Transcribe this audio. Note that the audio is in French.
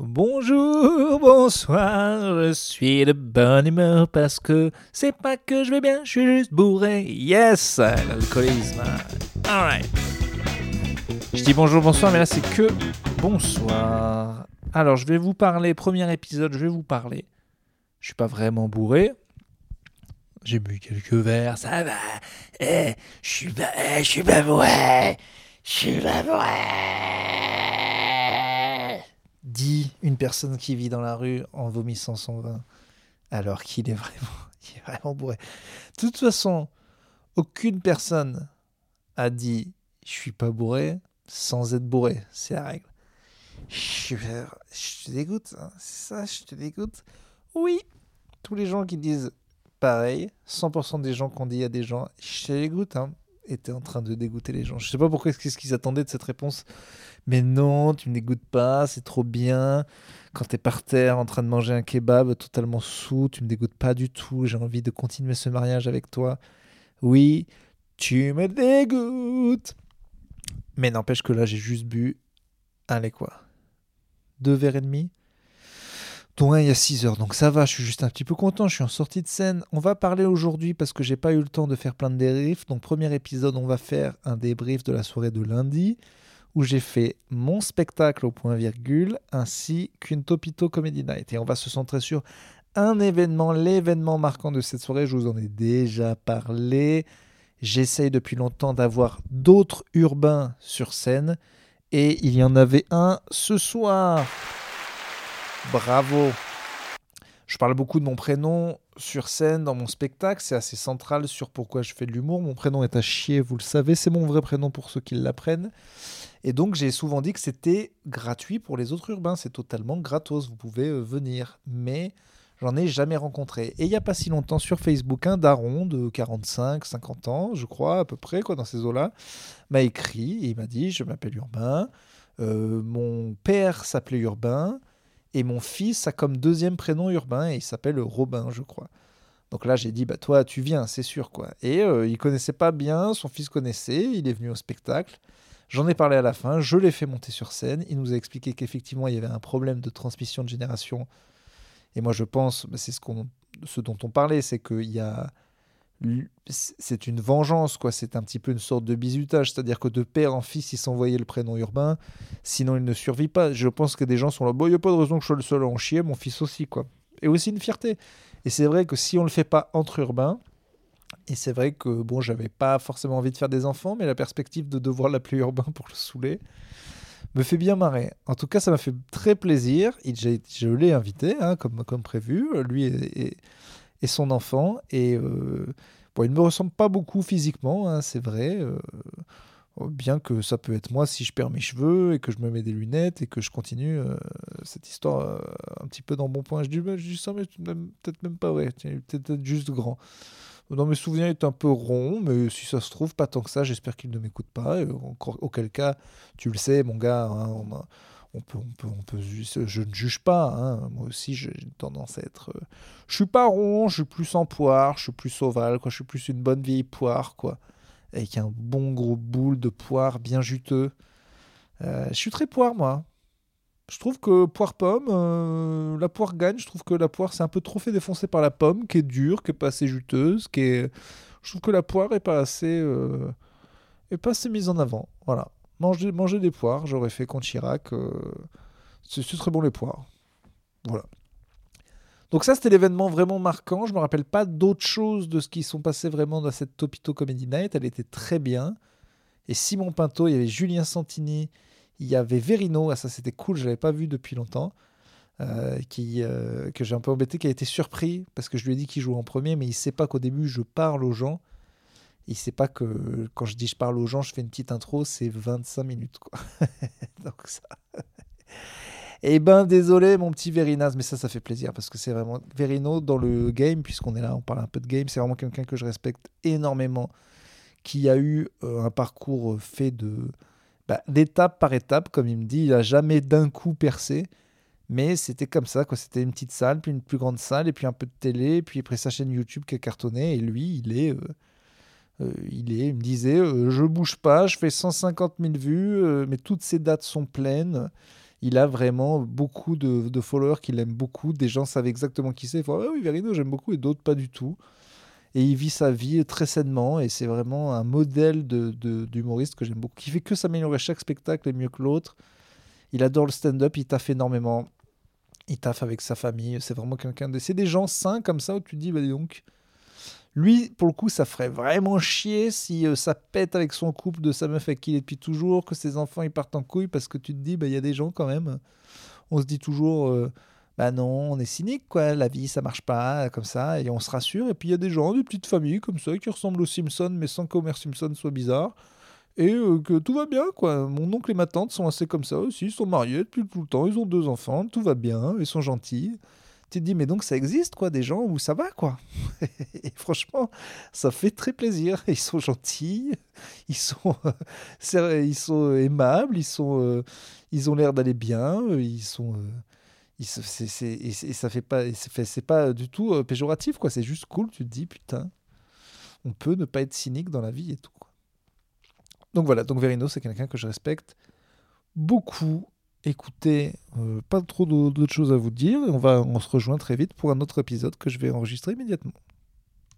Bonjour, bonsoir, je suis de bonne humeur parce que c'est pas que je vais bien, je suis juste bourré. Yes, l'alcoolisme. Alright. Je dis bonjour, bonsoir, mais là c'est que bonsoir. Alors je vais vous parler, premier épisode, je vais vous parler. Je suis pas vraiment bourré. J'ai bu quelques verres, ça va. Eh, je suis eh, je suis pas bourré. Je suis pas bourré dit une personne qui vit dans la rue en vomissant son vin, alors qu'il est vraiment, il est vraiment bourré. De toute façon, aucune personne a dit je suis pas bourré sans être bourré, c'est la règle. Je, te dégoûte, hein. ça, je te dégoûte. Oui, tous les gens qui disent pareil, 100% des gens qu'on dit à des gens, je te dégoûte, hein était en train de dégoûter les gens. Je sais pas pourquoi qu'est-ce qu'ils attendaient de cette réponse, mais non, tu me dégoûtes pas, c'est trop bien. Quand tu es par terre en train de manger un kebab totalement sous, tu me dégoûtes pas du tout. J'ai envie de continuer ce mariage avec toi. Oui, tu me dégoûtes. Mais n'empêche que là, j'ai juste bu. Allez quoi Deux verres et demi il y a 6 heures. Donc ça va, je suis juste un petit peu content, je suis en sortie de scène. On va parler aujourd'hui parce que j'ai pas eu le temps de faire plein de débriefs. Donc premier épisode, on va faire un débrief de la soirée de lundi où j'ai fait mon spectacle au point virgule ainsi qu'une Topito Comedy Night. Et on va se centrer sur un événement, l'événement marquant de cette soirée. Je vous en ai déjà parlé. J'essaye depuis longtemps d'avoir d'autres urbains sur scène et il y en avait un ce soir. Bravo. Je parle beaucoup de mon prénom sur scène dans mon spectacle, c'est assez central sur pourquoi je fais de l'humour. Mon prénom est à chier, vous le savez, c'est mon vrai prénom pour ceux qui l'apprennent. Et donc j'ai souvent dit que c'était gratuit pour les autres urbains, c'est totalement gratos, vous pouvez euh, venir. Mais j'en ai jamais rencontré. Et il n'y a pas si longtemps sur Facebook, un daron de 45, 50 ans, je crois, à peu près, quoi, dans ces eaux-là, m'a écrit et il m'a dit, je m'appelle Urbain, euh, mon père s'appelait Urbain, et mon fils a comme deuxième prénom urbain et il s'appelle Robin, je crois. Donc là, j'ai dit, bah toi, tu viens, c'est sûr, quoi. Et euh, il connaissait pas bien, son fils connaissait, il est venu au spectacle. J'en ai parlé à la fin, je l'ai fait monter sur scène. Il nous a expliqué qu'effectivement, il y avait un problème de transmission de génération. Et moi, je pense, bah, c'est ce, dont on parlait, c'est qu'il y a c'est une vengeance, quoi. C'est un petit peu une sorte de bizutage, c'est-à-dire que de père en fils, il s'envoyait le prénom urbain, sinon il ne survit pas. Je pense que des gens sont là, bon, il n'y a pas de raison que je sois le seul à en chier, mon fils aussi, quoi. Et aussi une fierté. Et c'est vrai que si on le fait pas entre urbains, et c'est vrai que bon, j'avais pas forcément envie de faire des enfants, mais la perspective de devoir l'appeler urbain pour le saouler me fait bien marrer. En tout cas, ça m'a fait très plaisir. Je l'ai invité, hein, comme, comme prévu, lui et, et son enfant. Et euh, bon, il ne me ressemble pas beaucoup physiquement, hein, c'est vrai. Euh, bien que ça peut être moi si je perds mes cheveux et que je me mets des lunettes et que je continue euh, cette histoire un petit peu dans bon point. Je dis, bah, je dis ça, mais peut-être même pas vrai. Peut-être juste grand. Dans mes souvenirs, est un peu rond, mais si ça se trouve, pas tant que ça. J'espère qu'il ne m'écoute pas. encore, auquel cas, tu le sais, mon gars, hein, on a, on peut, on je ne juge pas. Hein. Moi aussi, j'ai tendance à être. Euh, je suis pas rond, je suis plus en poire, je suis plus ovale, quoi. Je suis plus une bonne vieille poire, quoi. Avec un bon gros boule de poire bien juteux. Euh, je suis très poire, moi. Je trouve que poire-pomme, euh, la poire gagne. Je trouve que la poire, c'est un peu trop fait défoncer par la pomme, qui est dure, qui est pas assez juteuse, qui est. Je trouve que la poire est pas assez, est pas assez mise en avant. Voilà. Manger, manger des poires, j'aurais fait contre Chirac. Euh, c'est très bon les poires. Voilà. Donc ça, c'était l'événement vraiment marquant. Je me rappelle pas d'autres choses de ce qui sont passés vraiment dans cette Topito Comedy Night. Elle était très bien. Et Simon Pinto, il y avait Julien Santini, il y avait Verino. Ah, ça, c'était cool. Je l'avais pas vu depuis longtemps. Euh, qui, euh, que j'ai un peu embêté, qui a été surpris parce que je lui ai dit qu'il jouait en premier, mais il sait pas qu'au début je parle aux gens il sait pas que quand je dis je parle aux gens, je fais une petite intro, c'est 25 minutes. Quoi. Donc ça. Eh ben désolé mon petit Verinaz, mais ça ça fait plaisir parce que c'est vraiment Verino dans le game, puisqu'on est là, on parle un peu de game, c'est vraiment quelqu'un que je respecte énormément, qui a eu euh, un parcours fait de bah, d'étape par étape, comme il me dit, il a jamais d'un coup percé, mais c'était comme ça, quoi. C'était une petite salle, puis une plus grande salle, et puis un peu de télé, puis après sa chaîne YouTube qui a cartonné, et lui, il est euh, euh, il, est, me disait, euh, je bouge pas, je fais 150 000 vues, euh, mais toutes ces dates sont pleines. il a vraiment beaucoup de, followers qui l'aiment beaucoup. Des gens savent exactement qui c'est. Ah oui, Verino, j'aime beaucoup, et d'autres pas du tout. Et il vit sa vie très sainement, et c'est vraiment un modèle d'humoriste de, que j'aime beaucoup, qui fait que s'améliorer chaque spectacle est mieux que l'autre. Il adore le stand-up, il taffe énormément. Il taffe avec sa famille. C'est vraiment quelqu'un de. C'est des gens sains comme ça où tu te dis, bah donc. Lui, pour le coup, ça ferait vraiment chier si euh, ça pète avec son couple de sa meuf avec qui il est depuis toujours, que ses enfants ils partent en couille parce que tu te dis, bah il y a des gens quand même. On se dit toujours, euh, bah non, on est cynique quoi. La vie ça marche pas comme ça et on se rassure. Et puis il y a des gens, des petites familles comme ça qui ressemblent aux Simpsons mais sans qu'Homer Simpson soit bizarre et euh, que tout va bien, quoi. Mon oncle et ma tante sont assez comme ça aussi, ils sont mariés depuis tout le temps, ils ont deux enfants, tout va bien, ils sont gentils. Tu te dis, mais donc ça existe, quoi, des gens où ça va, quoi. et franchement, ça fait très plaisir. Ils sont gentils, ils sont, ils sont aimables, ils, sont, euh, ils ont l'air d'aller bien, ils sont... Euh, et ça fait pas c'est pas du tout péjoratif quoi c'est juste cool tu te dis putain on peut ne pas être cynique dans la vie et tout donc voilà, donc Verino, c'est quelqu'un que je respecte beaucoup. Écoutez, euh, pas trop d'autres choses à vous dire. Et on, va, on se rejoint très vite pour un autre épisode que je vais enregistrer immédiatement.